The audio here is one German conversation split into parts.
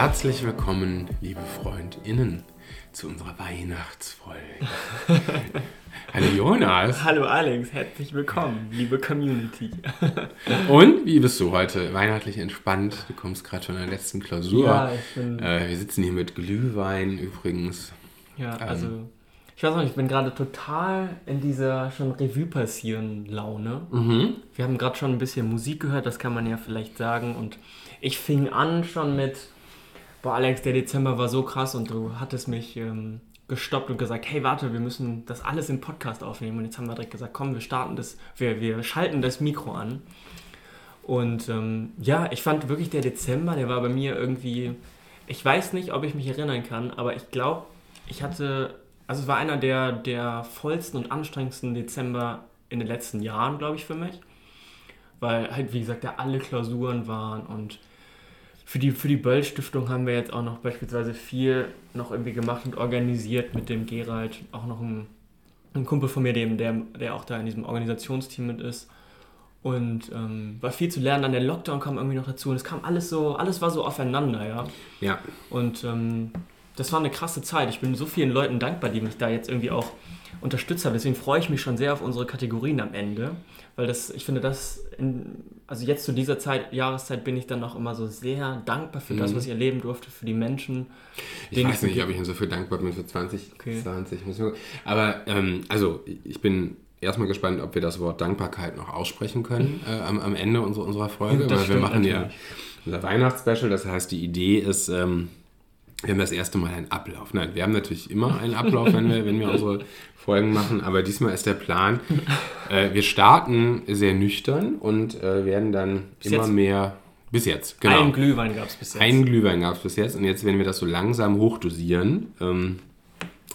Herzlich willkommen, liebe FreundInnen, zu unserer Weihnachtsfolge. Hallo Jonas. Hallo Alex, herzlich willkommen, liebe Community. Und wie bist du heute? Weihnachtlich entspannt? Du kommst gerade von der letzten Klausur. Ja, ich bin. Äh, wir sitzen hier mit Glühwein übrigens. Ja, ähm, also. Ich weiß noch nicht, ich bin gerade total in dieser schon Revue passieren Laune. Mhm. Wir haben gerade schon ein bisschen Musik gehört, das kann man ja vielleicht sagen. Und ich fing an schon mit, boah Alex, der Dezember war so krass und du hattest mich ähm, gestoppt und gesagt, hey warte, wir müssen das alles im Podcast aufnehmen. Und jetzt haben wir direkt gesagt, komm, wir starten das, wir, wir schalten das Mikro an. Und ähm, ja, ich fand wirklich der Dezember, der war bei mir irgendwie, ich weiß nicht, ob ich mich erinnern kann, aber ich glaube, ich hatte, also es war einer der, der vollsten und anstrengendsten Dezember in den letzten Jahren, glaube ich, für mich. Weil halt, wie gesagt, ja alle Klausuren waren und für die, für die Böll-Stiftung haben wir jetzt auch noch beispielsweise viel noch irgendwie gemacht und organisiert mit dem Gerald, auch noch ein, ein Kumpel von mir, dem, der, der auch da in diesem Organisationsteam mit ist. Und ähm, war viel zu lernen, dann der Lockdown kam irgendwie noch dazu und es kam alles so, alles war so aufeinander, ja. Ja, Und ähm, das war eine krasse Zeit. Ich bin so vielen Leuten dankbar, die mich da jetzt irgendwie auch unterstützt haben. Deswegen freue ich mich schon sehr auf unsere Kategorien am Ende. Weil das, ich finde, das, in, also jetzt zu dieser Zeit, Jahreszeit, bin ich dann auch immer so sehr dankbar für das, Mhm. was ich erleben durfte, für die Menschen. ich weiß nicht, ob ich Ihnen so viel dankbar bin für 2020. Okay. Muss ich mal- Aber ähm, also ich bin erstmal gespannt, ob wir das Wort Dankbarkeit noch aussprechen können äh, am, am Ende unserer, unserer Folge. Das weil wir machen ja natürlich. unser Weihnachtsspecial. Das heißt, die Idee ist, ähm, wir haben das erste Mal einen Ablauf. Nein, wir haben natürlich immer einen Ablauf, wenn wir, wenn wir unsere Folgen machen, aber diesmal ist der Plan, äh, wir starten sehr nüchtern und äh, werden dann Bis immer jetzt? mehr, bis jetzt, genau. Einen Glühwein gab es bis jetzt. Einen Glühwein gab es bis jetzt und jetzt werden wir das so langsam hochdosieren. Ähm,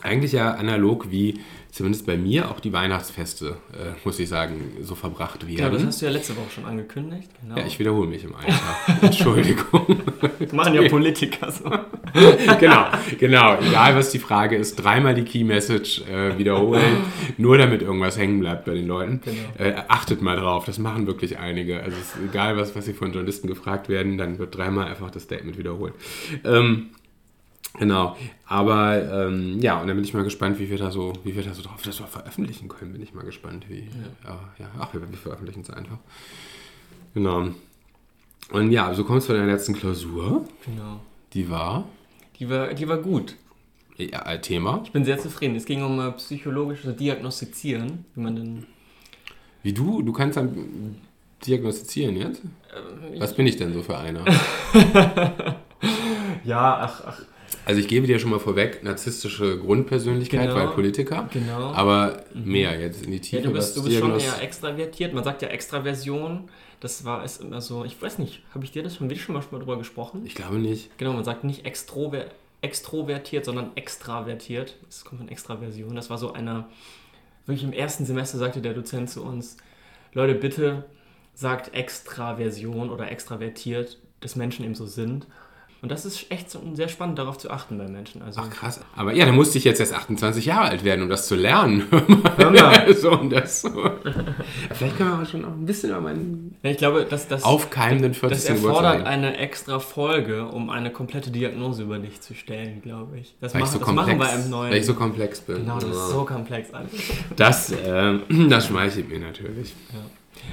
eigentlich ja analog wie zumindest bei mir auch die Weihnachtsfeste, äh, muss ich sagen, so verbracht ja, das werden. hast du ja letzte Woche schon angekündigt. Genau. Ja, ich wiederhole mich im Alter. Entschuldigung. das machen ja Politiker so. genau, genau. Egal was die Frage ist, dreimal die Key Message äh, wiederholen, nur damit irgendwas hängen bleibt bei den Leuten. Genau. Äh, achtet mal drauf, das machen wirklich einige. Also es ist egal, was, was sie von Journalisten gefragt werden, dann wird dreimal einfach das Statement wiederholt. Ähm, genau, aber ähm, ja, und dann bin ich mal gespannt, wie wir da so, wie wir da so drauf das veröffentlichen können, bin ich mal gespannt. Wie, ja. Ja, ach, wir, wir veröffentlichen es einfach. Genau. Und ja, so kommt es von der letzten Klausur. Genau. Die war Die war, die war gut. ja, äh, Thema. Ich bin sehr zufrieden. Es ging um äh, psychologisches Diagnostizieren, wie man denn Wie du, du kannst dann diagnostizieren jetzt? Ähm, Was bin ich denn so für einer? Ja, ach, ach, Also ich gebe dir schon mal vorweg, narzisstische Grundpersönlichkeit, Genau. weil Politiker. genau. Aber mehr jetzt in die ja, Tiefe. du bist, du bist schon eher extravertiert. Man sagt ja Extraversion. Das war ist immer so. Ich weiß nicht, habe ich dir das schon, wir schon mal drüber gesprochen? Ich glaube nicht. Genau, man sagt nicht extrover extrovertiert, sondern extravertiert. Das kommt von Extraversion. Das war so einer, wirklich im ersten Semester sagte der Dozent zu uns, Leute, bitte sagt Extraversion oder extravertiert, dass Menschen eben so sind. Und das ist echt so sehr spannend, darauf zu achten bei Menschen. Also, Ach krass. Aber ja, dann musste ich jetzt erst 28 Jahre alt werden, um das zu lernen. hör mal. so und das. So. Vielleicht können wir aber schon noch ein bisschen über meinen Ja, ich glaube, dass das, aufkeimenden 40. das Geburtstag erfordert reden. eine extra Folge, um eine komplette Diagnose über dich zu stellen, glaube ich. Das, Weil ich machen, so das machen komplex, wir im neuen. weil ich so komplex bin. genau, das Ja. ist so komplex alles. Das, ähm, das schmeichelt mir natürlich.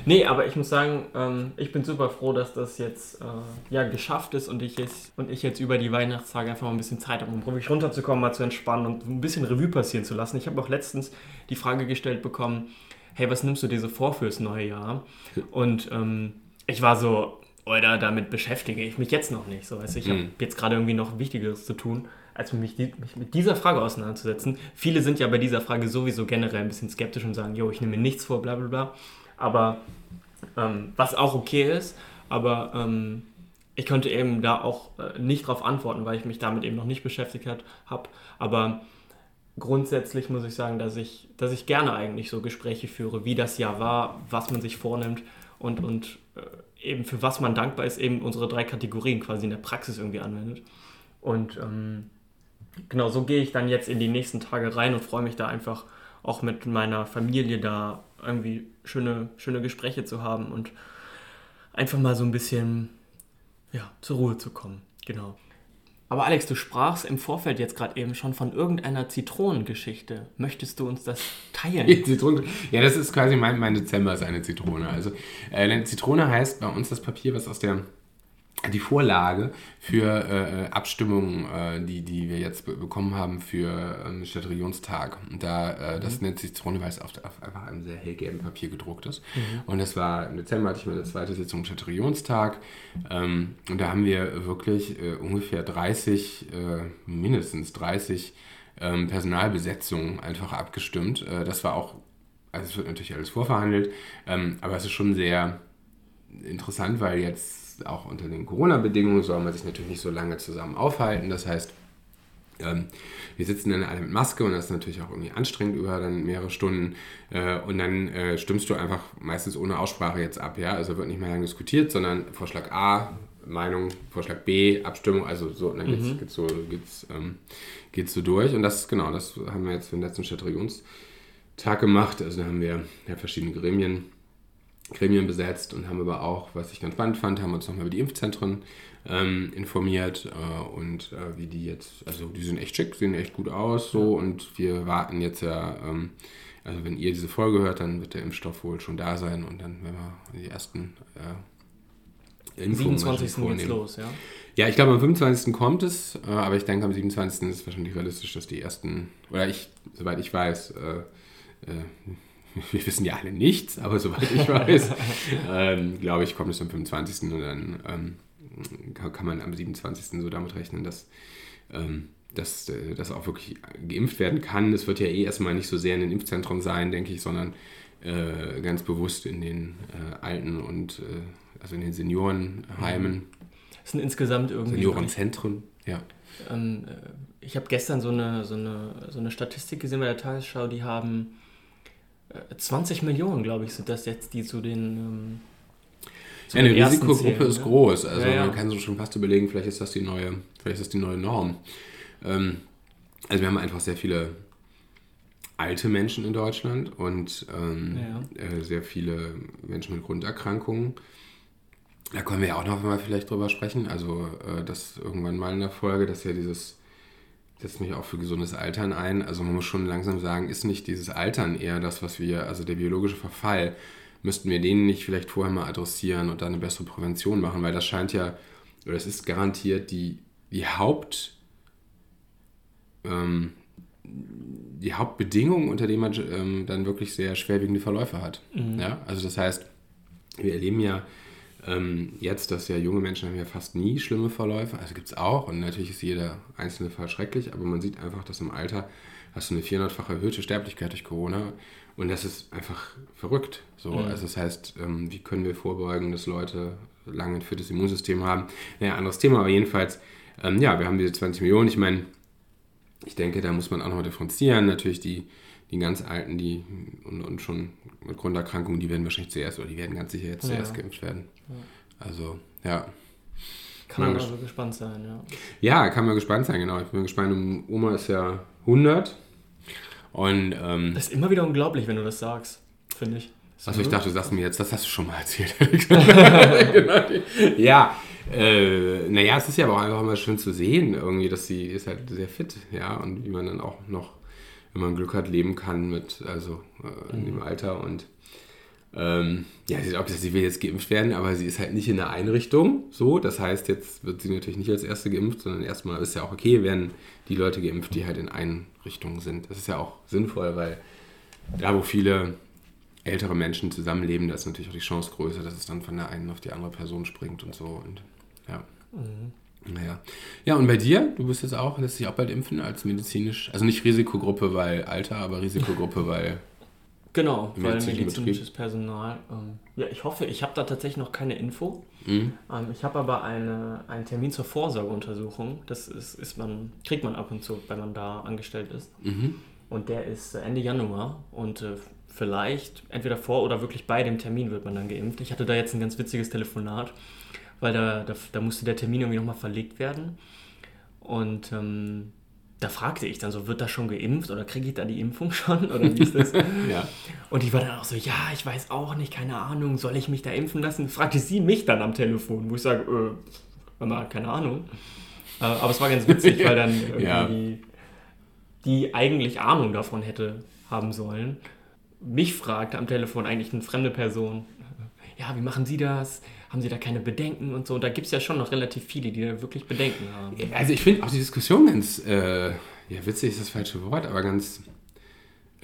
Nee, aber ich muss sagen, ähm, ich bin super froh, dass das jetzt äh, ja, geschafft ist und ich, jetzt, und ich jetzt über die Weihnachtstage einfach mal ein bisschen Zeit habe, um wirklich runterzukommen, mal zu entspannen und ein bisschen Revue passieren zu lassen. Ich habe auch letztens die Frage gestellt bekommen, hey, was nimmst du dir so vor fürs neue Jahr? Und ähm, ich war so, oder damit beschäftige ich mich jetzt noch nicht. So, weißt du, ich habe Mhm. jetzt gerade irgendwie noch Wichtigeres zu tun, als mich, die, mich mit dieser Frage auseinanderzusetzen. Viele sind ja bei dieser Frage sowieso generell ein bisschen skeptisch und sagen, jo, ich nehme mir nichts vor, bla bla bla. Aber ähm, was auch okay ist, aber ähm, ich konnte eben da auch äh, nicht darauf antworten, weil ich mich damit eben noch nicht beschäftigt habe. Aber grundsätzlich muss ich sagen, dass ich, dass ich gerne eigentlich so Gespräche führe, wie das Jahr war, was man sich vornimmt und, und äh, eben für was man dankbar ist, eben unsere drei Kategorien quasi in der Praxis irgendwie anwendet. Und ähm, genau so gehe ich dann jetzt in die nächsten Tage rein und freue mich da einfach auch mit meiner Familie da irgendwie schöne, schöne Gespräche zu haben und einfach mal so ein bisschen ja, zur Ruhe zu kommen. Genau. Aber Alex, du sprachst im Vorfeld jetzt gerade eben schon von irgendeiner Zitronengeschichte. Möchtest du uns das teilen? ja, das ist quasi mein, mein Dezember ist eine Zitrone. Also äh, eine Zitrone heißt bei uns das Papier, was aus der die Vorlage für äh, Abstimmungen, äh, die, die wir jetzt bekommen haben für ähm, Stadtregionstag. Und da, äh, das mhm. nennt sich Zitrone, weil es auf, auf, einfach einem sehr hellgelben Papier gedruckt ist. Mhm. Und das war im Dezember hatte ich meine zweite Sitzung Stadtregionstag. Ähm, und da haben wir wirklich äh, ungefähr 30, äh, mindestens 30 ähm, Personalbesetzungen einfach abgestimmt. Äh, das war auch, also es wird natürlich alles vorverhandelt, ähm, aber es ist schon sehr interessant, weil jetzt auch unter den Corona-Bedingungen soll man sich natürlich nicht so lange zusammen aufhalten. Das heißt, ähm, wir sitzen dann alle mit Maske und das ist natürlich auch irgendwie anstrengend über dann mehrere Stunden. Äh, und dann äh, stimmst du einfach meistens ohne Aussprache jetzt ab. Ja? Also wird nicht mehr lange diskutiert, sondern Vorschlag A, Meinung, Vorschlag B, Abstimmung, also so, und dann geht's, mhm. geht's so, geht's, ähm, geht's so durch. Und das, genau, das haben wir jetzt für den letzten Stadtregionstag gemacht. Also da haben wir ja, verschiedene Gremien Gremien besetzt und haben aber auch, was ich ganz spannend fand, haben uns nochmal über die Impfzentren ähm, informiert äh, und äh, wie die jetzt, also die sind echt schick, sehen echt gut aus so und wir warten jetzt ja, ähm, also wenn ihr diese Folge hört, dann wird der Impfstoff wohl schon da sein und dann werden wir die ersten äh, Impfungen 27. geht's los, ja? Ja, ich glaube am 25. kommt es, äh, aber ich denke am 27. ist es wahrscheinlich realistisch, dass die ersten, oder ich, soweit ich weiß, äh, äh, wir wissen ja alle nichts, aber soweit ich weiß, ähm, glaube ich, kommt es am 25. und dann ähm, kann man am 27. so damit rechnen, dass, ähm, dass äh, das auch wirklich geimpft werden kann. Es wird ja eh erstmal nicht so sehr in den Impfzentren sein, denke ich, sondern äh, ganz bewusst in den äh, Alten und äh, also in den Seniorenheimen. Es sind insgesamt irgendwie. Seniorenzentren, ja. Ähm, äh, ich habe gestern so eine, so, eine, so eine Statistik gesehen bei der Tagesschau, die haben 20 Millionen, glaube ich, sind das jetzt, die zu den. Ähm, zu ja, eine Risikogruppe zählen, ist ne? groß. Also ja, ja. man kann sich schon fast überlegen, vielleicht ist das die neue, vielleicht ist das die neue Norm. Ähm, also wir haben einfach sehr viele alte Menschen in Deutschland und ähm, ja. äh, sehr viele Menschen mit Grunderkrankungen. Da können wir ja auch noch mal vielleicht drüber sprechen. Also äh, das irgendwann mal in der Folge, dass ja dieses setzt mich auch für gesundes Altern ein. Also man muss schon langsam sagen, ist nicht dieses Altern eher das, was wir, also der biologische Verfall, müssten wir den nicht vielleicht vorher mal adressieren und dann eine bessere Prävention machen, weil das scheint ja, oder es ist garantiert die, die Haupt, ähm, die Hauptbedingung, unter denen man ähm, dann wirklich sehr schwerwiegende Verläufe hat. Mhm. Ja? Also das heißt, wir erleben ja ähm, jetzt, dass ja junge Menschen haben ja fast nie schlimme Verläufe, also gibt es auch und natürlich ist jeder einzelne Fall schrecklich, aber man sieht einfach, dass im Alter hast du eine 400-fach erhöhte Sterblichkeit durch Corona und das ist einfach verrückt. So, mhm. also das heißt, ähm, wie können wir vorbeugen, dass Leute lange ein viertes Immunsystem haben? Naja, anderes Thema, aber jedenfalls, ähm, ja, wir haben diese 20 Millionen. Ich meine, ich denke, da muss man auch noch differenzieren. Natürlich die die ganz Alten, die und, und schon mit Grunderkrankungen, die werden wahrscheinlich zuerst, oder die werden ganz sicher jetzt zuerst ja. geimpft werden. Ja. Also, ja. Kann man also gespannt sein, ja. Ja, kann man gespannt sein, genau. Ich bin gespannt, Oma ist ja 100. Und, ähm, das ist immer wieder unglaublich, wenn du das sagst, finde ich. Achso, ich dachte, du sagst mir jetzt, das hast du schon mal erzählt. ja, äh, naja, es ist ja aber auch einfach mal schön zu sehen, irgendwie, dass sie ist halt sehr fit, ja, und wie man dann auch noch wenn man Glück hat, leben kann mit, also äh, in dem mhm. Alter. Und ähm, ja, sie, ob sie will jetzt geimpft werden, aber sie ist halt nicht in der Einrichtung. So, das heißt, jetzt wird sie natürlich nicht als erste geimpft, sondern erstmal ist ja auch okay, werden die Leute geimpft, die halt in Einrichtungen sind. Das ist ja auch sinnvoll, weil da, wo viele ältere Menschen zusammenleben, da ist natürlich auch die Chance größer, dass es dann von der einen auf die andere Person springt und so. Und ja. Mhm. Naja. Ja, und bei dir? Du bist jetzt auch, lässt dich auch bald impfen als medizinisch, also nicht Risikogruppe, weil Alter, aber Risikogruppe, weil. Genau, weil medizinisches Betrieb. Personal. Ähm, ja, ich hoffe, ich habe da tatsächlich noch keine Info. Mhm. Ähm, ich habe aber eine, einen Termin zur Vorsorgeuntersuchung. Das ist, ist man, kriegt man ab und zu, wenn man da angestellt ist. Mhm. Und der ist Ende Januar. Und äh, vielleicht entweder vor oder wirklich bei dem Termin wird man dann geimpft. Ich hatte da jetzt ein ganz witziges Telefonat weil da, da, da musste der Termin irgendwie nochmal verlegt werden. Und ähm, da fragte ich dann so, wird das schon geimpft oder kriege ich da die Impfung schon? Oder wie ist das? ja. Und ich war dann auch so, ja, ich weiß auch nicht, keine Ahnung, soll ich mich da impfen lassen? Fragte sie mich dann am Telefon, wo ich sage, äh, mal, keine Ahnung. Äh, aber es war ganz witzig, weil dann irgendwie Ja. die, die eigentlich Ahnung davon hätte haben sollen, mich fragte am Telefon eigentlich eine fremde Person, ja, wie machen Sie das? Haben Sie da keine Bedenken und so? Und da gibt es ja schon noch relativ viele, die da wirklich Bedenken haben. Also ich finde auch die Diskussion ganz, äh, ja witzig ist das falsche Wort, aber ganz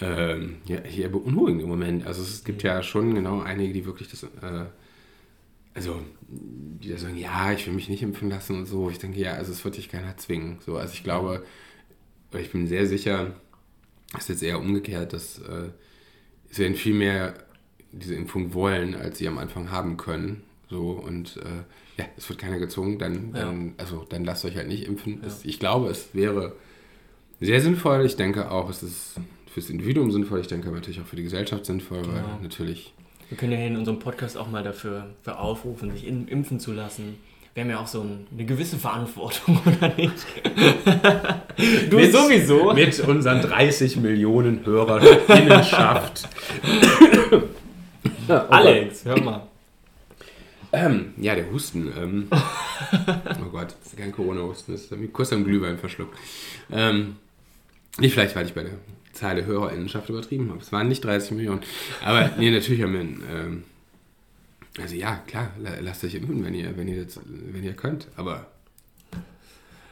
ähm, ja, hier beunruhigend im Moment. Also es gibt ja schon genau einige, die wirklich das, äh, also die da sagen, ja, ich will mich nicht impfen lassen und so. Ich denke, ja, also es wird dich keiner zwingen. So, also ich glaube, ich bin sehr sicher, es ist jetzt eher umgekehrt, dass äh, es werden viel mehr diese Impfung wollen, als sie am Anfang haben können. So und äh, ja, es wird keiner gezwungen, dann, dann, also dann lasst euch halt nicht impfen. Das, ich glaube, es wäre sehr sinnvoll. Ich denke auch, es ist fürs Individuum sinnvoll. Ich denke aber natürlich auch für die Gesellschaft sinnvoll, weil Genau. natürlich. Wir können ja in unserem Podcast auch mal dafür für aufrufen, sich in, impfen zu lassen. Wir haben ja auch so ein, eine gewisse Verantwortung, oder nicht? du Mit- sowieso. Mit unseren 30 Millionen Hörerinnenschaft. Alex, hör mal. Ähm, ja, der Husten. Ähm, oh Gott, das ist kein Corona-Husten, das ist kurz am Glühwein verschluckt. Ähm, nicht vielleicht, weil ich bei der Zahl der Hörerinnenschaft übertrieben habe. Es waren nicht 30 Millionen. Aber nee, natürlich haben wir einen, ähm, also ja, klar, la- lasst euch impfen, wenn ihr, wenn ihr, das, wenn ihr könnt. Aber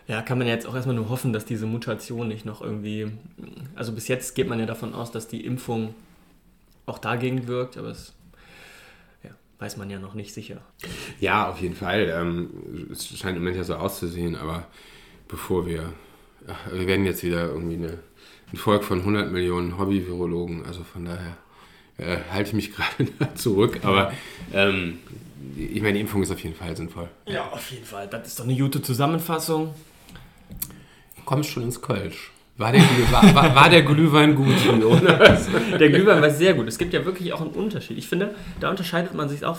Ja, kann man jetzt auch erstmal nur hoffen, dass diese Mutation nicht noch irgendwie. Also bis jetzt geht man ja davon aus, dass die Impfung auch dagegen wirkt, aber es ja, weiß man ja noch nicht sicher. ja, auf jeden Fall. Ähm, es scheint im Moment ja so auszusehen, aber bevor wir, ach, wir werden jetzt wieder irgendwie eine, ein Volk von 100 Millionen Hobby-Virologen, also von daher äh, halte ich mich gerade da zurück, aber ähm, ich meine, die Impfung ist auf jeden Fall sinnvoll. Ja, auf jeden Fall. Das ist doch eine gute Zusammenfassung. Du kommst schon ins Kölsch. War der, war, war, war der Glühwein gut, oder? Der Glühwein war sehr gut. Es gibt ja wirklich auch einen Unterschied. Ich finde, da unterscheidet man sich auch.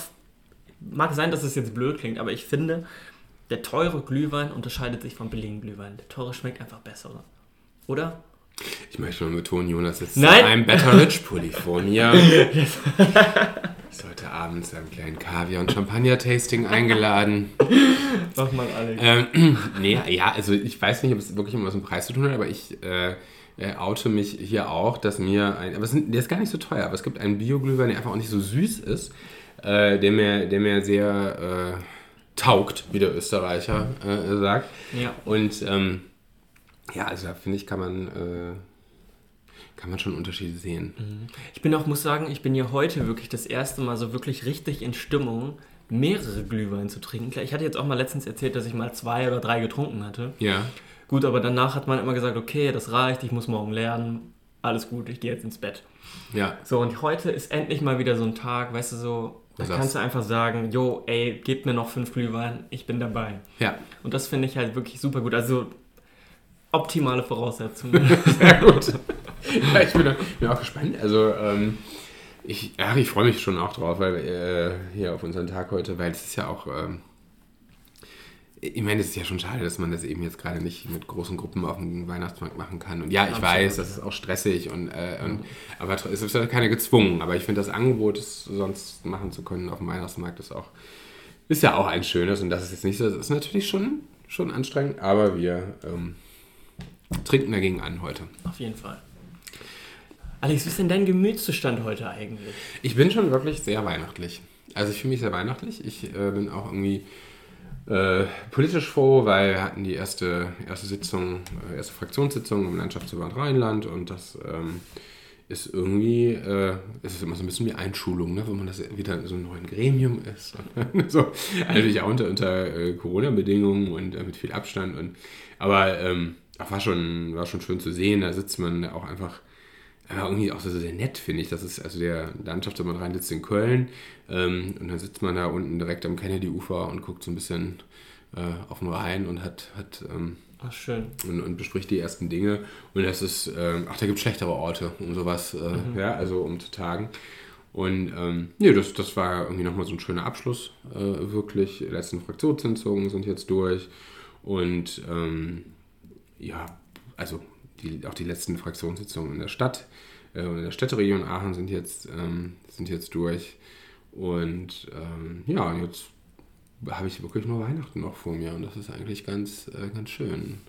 Mag sein, dass es jetzt blöd klingt, aber ich finde, der teure Glühwein unterscheidet sich vom billigen Glühwein. Der teure schmeckt einfach besser. Oder? Ich möchte mal betonen, Jonas sitzt Nein. in einem Better Rich Pulli vor mir. Ist heute Abend zu einem kleinen Kaviar- und Champagner-Tasting eingeladen. Sag mal, Alex. Ähm, nee, ja, also ich weiß nicht, ob es wirklich immer was mit dem Preis zu tun hat, aber ich äh, äh, oute mich hier auch, dass mir ein, aber es sind, der ist gar nicht so teuer, aber es gibt einen Bio-Glühwein, der einfach auch nicht so süß ist, äh, der, mir, der mir sehr äh, taugt, wie der Österreicher äh, sagt. Ja. Und ähm, ja, also da finde ich, kann man, äh, kann man schon Unterschiede sehen. Ich bin auch, muss sagen, ich bin ja heute wirklich das erste Mal so wirklich richtig in Stimmung, mehrere Glühwein zu trinken. Ich hatte jetzt auch mal letztens erzählt, dass ich mal zwei oder drei getrunken hatte. Ja. Gut, aber danach hat man immer gesagt, okay, das reicht, ich muss morgen lernen, alles gut, ich gehe jetzt ins Bett. Ja, So, und heute ist endlich mal wieder so ein Tag, weißt du, so, da sagst- kannst du einfach sagen, jo, ey, gebt mir noch fünf Glühwein, ich bin dabei. ja. Und das finde ich halt wirklich super gut. Also, optimale Voraussetzungen. Sehr gut. ja, ich bin, bin auch gespannt. Also, ähm, ich, ja, ich freue mich schon auch drauf, weil äh, hier auf unseren Tag heute, weil es ist ja auch, ähm, ich meine, es ist ja schon schade, dass man das eben jetzt gerade nicht mit großen Gruppen auf dem Weihnachtsmarkt machen kann. Und ja, ich Absolut. weiß, das ist auch stressig und, äh, und aber es ist ja keine gezwungen. Aber ich finde das Angebot, es sonst machen zu können auf dem Weihnachtsmarkt, ist auch ist ja auch ein schönes und das ist jetzt nicht so, das ist natürlich schon, schon anstrengend, aber wir ähm, trinken dagegen an heute. Auf jeden Fall. Alex, wie ist denn dein Gemütszustand heute eigentlich? Ich bin schon wirklich sehr weihnachtlich. Also ich fühle mich sehr weihnachtlich. Ich äh, bin auch irgendwie äh, politisch froh, weil wir hatten die erste, erste Sitzung, äh, erste Fraktionssitzung im Landschaftsverband Rheinland und das ähm, ist irgendwie, äh, ist immer so ein bisschen wie Einschulung, ne? wenn man das wieder in so einem neuen Gremium ist. so, natürlich auch unter, unter äh, Corona-Bedingungen und äh, mit viel Abstand. Und, aber ähm, war, schon, war schon schön zu sehen, da sitzt man auch einfach aber irgendwie auch so sehr nett, finde ich. Das ist also der Landschaftsverband Rhein sitzt in Köln ähm, und dann sitzt man da unten direkt am Kennedy-Ufer und guckt so ein bisschen äh, auf den Rhein und hat, hat ähm, Ach, schön. und, und bespricht die ersten Dinge. Und das ist, ähm, ach, da gibt es schlechtere Orte, um sowas, äh, ja, also um zu tagen. Und ähm, nee, das, das war irgendwie nochmal so ein schöner Abschluss, äh, wirklich. Die letzten Fraktionssitzungen sind jetzt durch. Und ähm, ja, also die, auch die letzten Fraktionssitzungen in der Stadt äh, und in der Städteregion Aachen sind jetzt, ähm, sind jetzt durch. Und ähm, ja, jetzt habe ich wirklich nur Weihnachten noch vor mir und das ist eigentlich ganz, äh, ganz schön.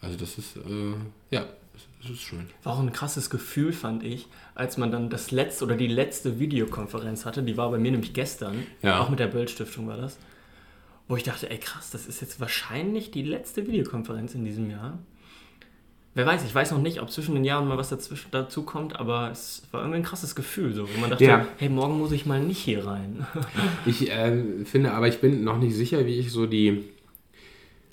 Also das ist, äh, ja, das ist schön. War auch ein krasses Gefühl, fand ich, als man dann das letzte oder die letzte Videokonferenz hatte. Die war bei mir nämlich gestern. Ja. Auch mit der Böll-Stiftung war das. Wo ich dachte, ey krass, das ist jetzt wahrscheinlich die letzte Videokonferenz in diesem Jahr. Wer weiß, ich weiß noch nicht, ob zwischen den Jahren mal was dazwischen dazu kommt, aber es war irgendwie ein krasses Gefühl, so, wo man dachte, Ja. hey, morgen muss ich mal nicht hier rein. Ich äh, finde, aber ich bin noch nicht sicher, wie ich so die,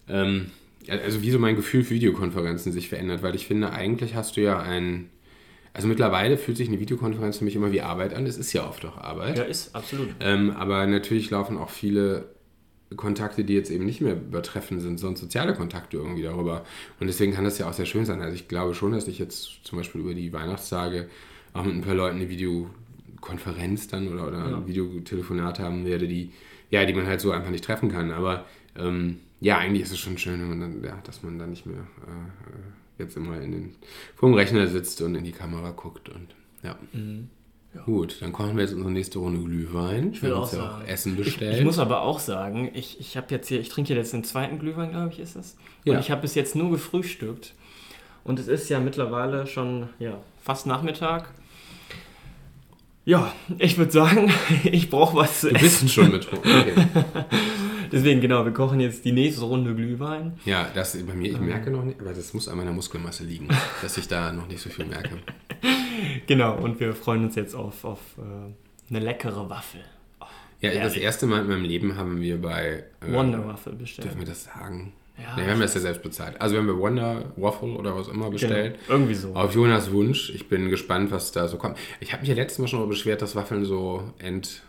ähm, also wie so mein Gefühl für Videokonferenzen sich verändert, weil ich finde, eigentlich hast du ja ein, also mittlerweile fühlt sich eine Videokonferenz für mich immer wie Arbeit an. Es ist ja oft auch Arbeit. ja, ist absolut. Ähm, aber natürlich laufen auch viele Kontakte, die jetzt eben nicht mehr übertreffen sind, sondern soziale Kontakte irgendwie darüber. Und deswegen kann das ja auch sehr schön sein. Also ich glaube schon, dass ich jetzt zum Beispiel über die Weihnachtstage auch mit ein paar Leuten eine Videokonferenz dann oder, oder Ja. ein Videotelefonat haben werde, die, ja, die man halt so einfach nicht treffen kann. Aber ähm, ja, eigentlich ist es schon schön, wenn man dann, ja, dass man dann nicht mehr äh, äh, jetzt immer in den, vor dem Rechner sitzt und in die Kamera guckt und ja. Mhm. Gut, dann kochen wir jetzt unsere nächste Runde Glühwein. Ich will auch uns ja sagen. auch Essen Ich, bestellt. ich muss aber auch sagen, ich, ich habe jetzt hier, ich trinke jetzt den zweiten Glühwein, glaube ich, ist es. Und Ja. ich habe bis jetzt nur gefrühstückt. Und es ist ja mittlerweile schon ja, fast Nachmittag. Ja, ich würde sagen, ich brauche was zu Du essen. bist schon betrunken. Okay. Deswegen, genau, wir kochen jetzt die nächste Runde Glühwein. Ja, das bei mir, ich merke noch nicht, aber das muss an meiner Muskelmasse liegen, dass ich da noch nicht so viel merke. Genau, und wir freuen uns jetzt auf, auf äh, eine leckere Waffel. Ja, das Herrlich. erste Mal in meinem Leben haben wir bei. äh, Wonder Waffel bestellt. Dürfen wir das sagen? Ja, nee, wir haben das ja selbst bezahlt. Also, wir haben wir Wonder Waffle oder was immer bestellt. Genau, irgendwie so. Auf Jonas Wunsch. Ich bin gespannt, was da so kommt. Ich habe mich ja letztes Mal schon mal beschwert, dass Waffeln so ent.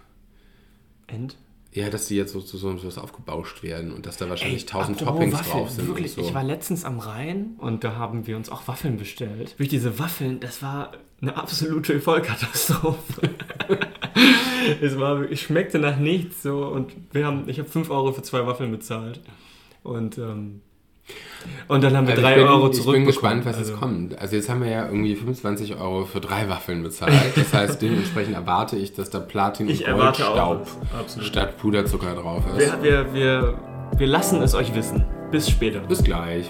End? Ja, dass die jetzt so zu so, so was aufgebauscht werden und dass da wahrscheinlich Ey, tausend Toppings Waffeln, drauf sind. Wirklich, so. ich war letztens am Rhein und da haben wir uns auch Waffeln bestellt. Wirklich diese Waffeln, das war eine absolute Vollkatastrophe. es war, es schmeckte nach nichts so und wir haben, ich habe 5 Euro für zwei Waffeln bezahlt. Und, ähm, und dann haben wir Also 3 ich bin, Euro Ich bin gespannt, was also, jetzt kommt. Also jetzt haben wir ja irgendwie 25 Euro für drei Waffeln bezahlt. Das heißt, dementsprechend erwarte ich, dass da Platin Ich und Goldstaub statt Puderzucker drauf ist. Wir, wir, wir, wir lassen es euch wissen. Bis später. Bis gleich.